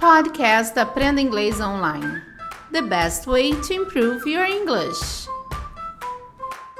Podcast Aprenda Inglês Online. The best way to improve your English.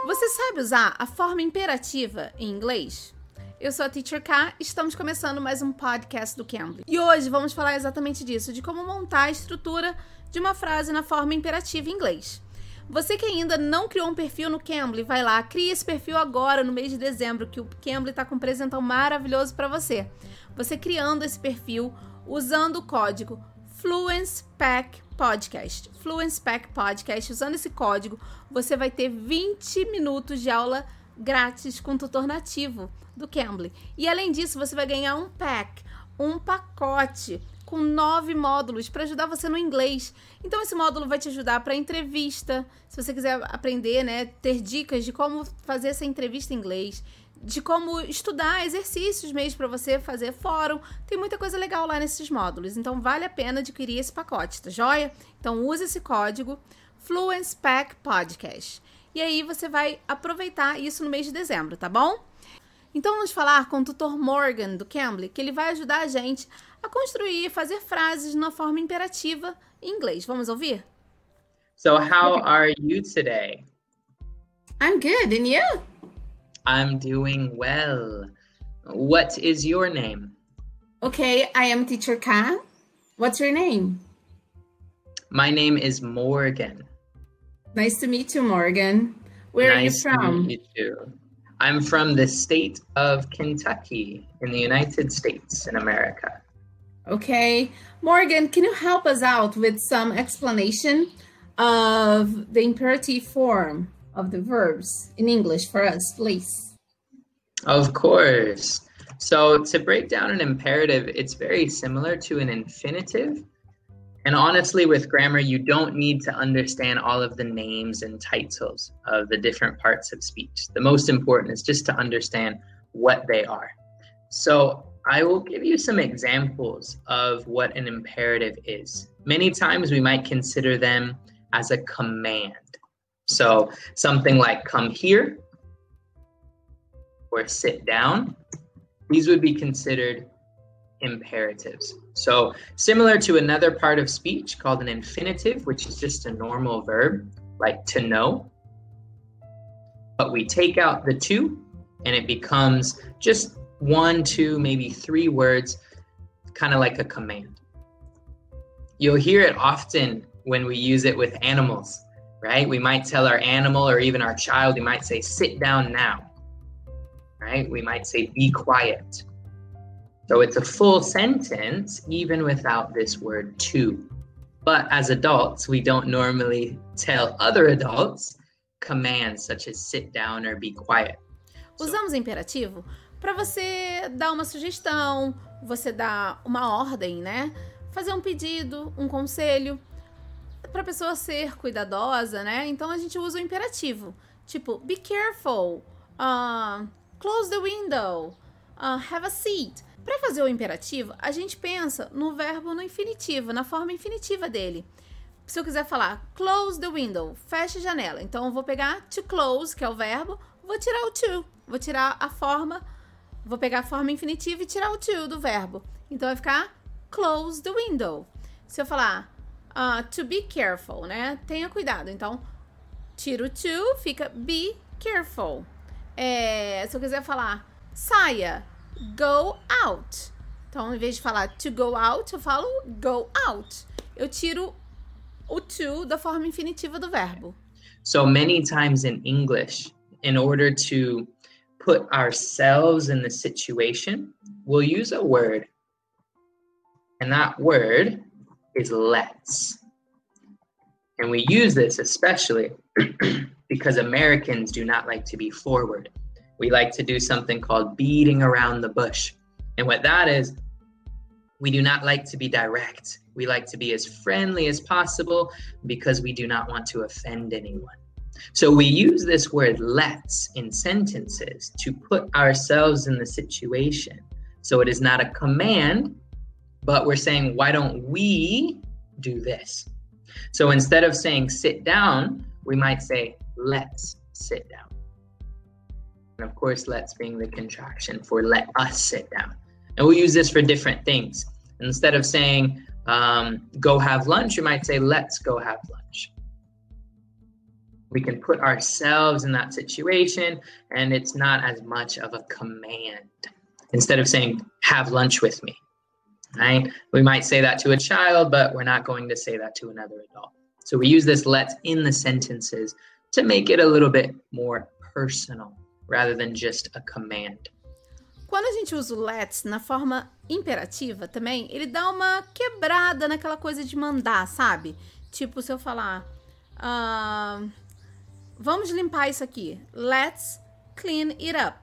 Você sabe usar a forma imperativa em inglês? Eu sou a Teacher K, estamos começando mais um podcast do Cambly. E hoje vamos falar exatamente disso, de como montar a estrutura de uma frase na forma imperativa em inglês. Você que ainda não criou um perfil no Cambly, vai lá, crie esse perfil agora no mês de dezembro, que o Cambly está com um presentão maravilhoso para você. Você criando esse perfil usando o código Fluence Pack Podcast. Fluence Pack Podcast, usando esse código, você vai ter 20 minutos de aula grátis com tutor nativo do Cambly. E além disso, você vai ganhar um pack, um pacote com nove módulos para ajudar você no inglês. Então, esse módulo vai te ajudar para entrevista, se você quiser aprender, né, ter dicas de como fazer essa entrevista em inglês, de como estudar exercícios mesmo para você fazer fórum. Tem muita coisa legal lá nesses módulos. Então, vale a pena adquirir esse pacote, tá joia? Então, use esse código Fluence Pack Podcast. E aí você vai aproveitar isso no mês de dezembro, tá bom? Então vamos falar com o tutor Morgan do Cambly, que ele vai ajudar a gente a construir e fazer frases na forma imperativa em inglês. Vamos ouvir? So, how are you today? I'm good, and you? I'm doing well. What is your name? Okay, I am Teacher Ka. What's your name? My name is Morgan. Nice to meet you, Morgan. Where nice are you from? To meet you too. I'm from the state of Kentucky in the United States in America. Okay. Morgan, can you help us out with some explanation of the imperative form of the verbs in English for us, please? Of course. So, to break down an imperative, it's very similar to an infinitive. And honestly, with grammar, you don't need to understand all of the names and titles of the different parts of speech. The most important is just to understand what they are. So, I will give you some examples of what an imperative is. Many times we might consider them as a command. So, something like come here or sit down, these would be considered imperatives. So, similar to another part of speech called an infinitive, which is just a normal verb, like to know. But we take out the two and it becomes just one, two, maybe three words, kind of like a command. You'll hear it often when we use it with animals, right? We might tell our animal or even our child, we might say, sit down now, right? We might say, be quiet. So it's a full sentence, even without this word to. But as adults, we don't normally tell other adults commands such as sit down or be quiet. Usamos imperativo para você dar uma sugestão, você dar uma ordem, né? Fazer um pedido, um conselho, para a pessoa ser cuidadosa, né? Então a gente usa o imperativo, tipo be careful, uh, close the window, uh, have a seat. Para fazer o imperativo, a gente pensa no verbo no infinitivo, na forma infinitiva dele. Se eu quiser falar close the window, feche a janela, então eu vou pegar to close, que é o verbo, vou tirar o to, vou tirar a forma Vou pegar a forma infinitiva e tirar o to do verbo. Então vai ficar close the window. Se eu falar uh, to be careful, né? Tenha cuidado. Então, tiro to, fica be careful. É, se eu quiser falar saia, go out. Então, em vez de falar to go out, eu falo go out. Eu tiro o to da forma infinitiva do verbo. So many times in English, in order to put ourselves in the situation, we'll use a word. And that word is let's. And we use this especially because Americans do not like to be forward. We like to do something called beating around the bush. And what that is, we do not like to be direct. We like to be as friendly as possible because we do not want to offend anyone. So we use this word let's in sentences to put ourselves in the situation. So it is not a command, but we're saying, why don't we do this? So instead of saying sit down, we might say, let's sit down. And of course, let's being the contraction for let us sit down. And we'll use this for different things. Instead of saying, um, go have lunch, you might say, let's go have lunch. We can put ourselves in that situation, and it's not as much of a command. Instead of saying, have lunch with me, right? We might say that to a child, but we're not going to say that to another adult. So we use this let's in the sentences to make it a little bit more personal rather than just a command. Quando a gente usa o let's na forma imperativa também, ele dá uma quebrada naquela coisa de mandar, sabe? Tipo, se eu falar, uh, vamos limpar isso aqui. Let's clean it up.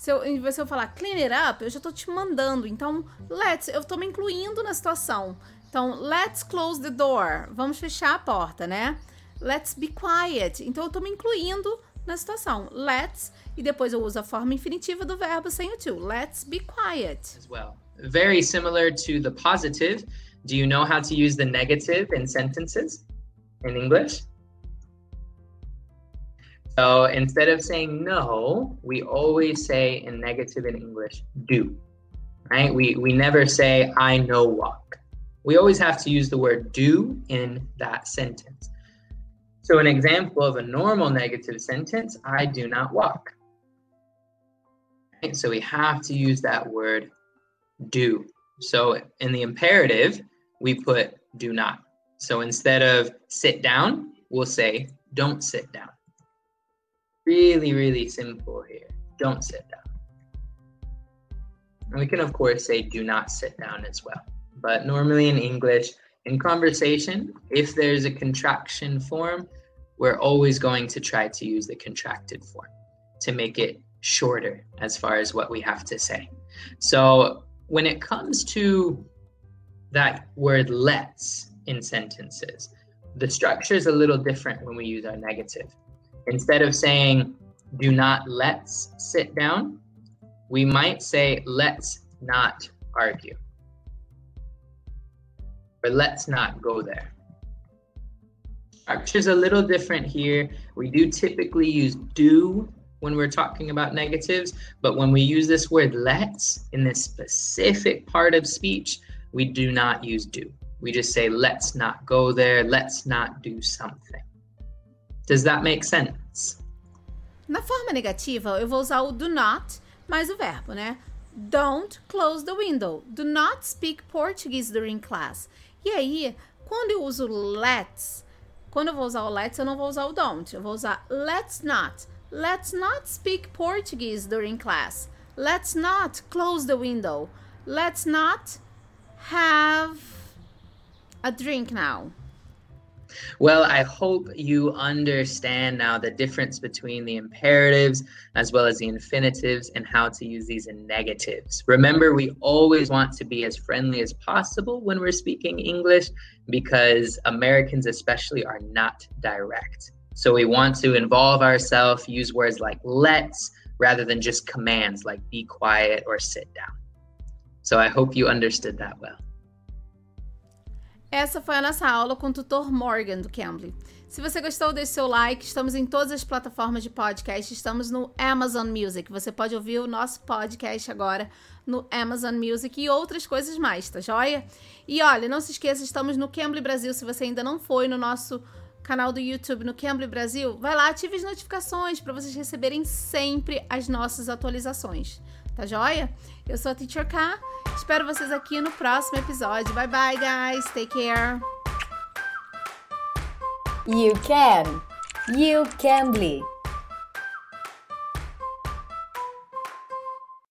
Se eu, em eu falar clean it up, eu já tô te mandando. Então, let's, eu tô me incluindo na situação. Então, let's close the door. Vamos fechar a porta, né? Let's be quiet. Então, eu tô me incluindo na situação. Let's e depois eu uso a forma infinitiva do verbo sem o to. Let's be quiet. As well. Very similar to the positive. Do you know how to use the negative in sentences in English? So instead of saying no, we always say in negative in English, do. Right? We we never say I know walk. We always have to use the word do in that sentence. So an example of a normal negative sentence, I do not walk. Right? So we have to use that word do. So in the imperative, we put do not. So instead of sit down, we'll say don't sit down. Really, really simple here. Don't sit down. And we can, of course, say do not sit down as well. But normally in English, in conversation, if there's a contraction form, we're always going to try to use the contracted form to make it shorter as far as what we have to say. So when it comes to that word let's in sentences, the structure is a little different when we use our negative. Instead of saying, do not let's sit down, we might say, let's not argue. Or let's not go there. Structure is a little different here. We do typically use do when we're talking about negatives, but when we use this word let's in this specific part of speech, we do not use do. We just say let's not go there, let's not do something. Does that make sense? Na forma negativa, eu vou usar o do not mais o verbo, né? Don't close the window. Do not speak Portuguese during class. E aí, quando eu uso let's, quando eu vou usar o let's, eu não vou usar o don't. Eu vou usar let's not. Let's not speak Portuguese during class. Let's not close the window. Let's not have a drink now. Well, I hope you understand now the difference between the imperatives as well as the infinitives and how to use these in negatives. Remember, we always want to be as friendly as possible when we're speaking English because Americans, especially, are not direct. So we want to involve ourselves, use words like let's rather than just commands like be quiet or sit down. So I hope you understood that well. Essa foi a nossa aula com o tutor Morgan do Cambly. Se você gostou, deixe seu like. Estamos em todas as plataformas de podcast. Estamos no Amazon Music. Você pode ouvir o nosso podcast agora no Amazon Music e outras coisas mais, tá joia? E olha, não se esqueça, estamos no Cambly Brasil. Se você ainda não foi no nosso canal do YouTube no Cambly Brasil, vai lá, ative as notificações para vocês receberem sempre as nossas atualizações. Tá joia? Eu sou a Teacher K. Espero vocês aqui no próximo episódio. Bye bye, guys. Take care. You can. You can be.